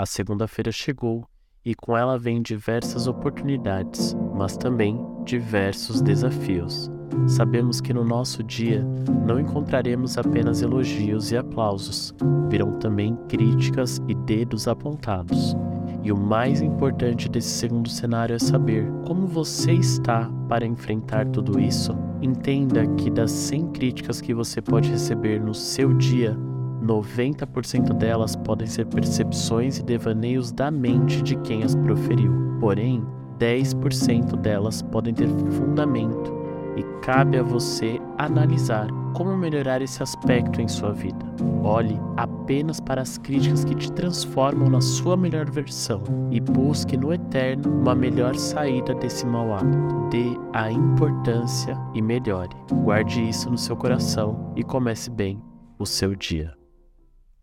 A segunda-feira chegou e com ela vem diversas oportunidades, mas também diversos desafios. Sabemos que no nosso dia não encontraremos apenas elogios e aplausos, virão também críticas e dedos apontados. E o mais importante desse segundo cenário é saber como você está para enfrentar tudo isso. Entenda que das 100 críticas que você pode receber no seu dia, 90% delas podem ser percepções e devaneios da mente de quem as proferiu. Porém, 10% delas podem ter fundamento e cabe a você analisar como melhorar esse aspecto em sua vida. Olhe apenas para as críticas que te transformam na sua melhor versão e busque no eterno uma melhor saída desse mau hábito. Dê a importância e melhore. Guarde isso no seu coração e comece bem o seu dia.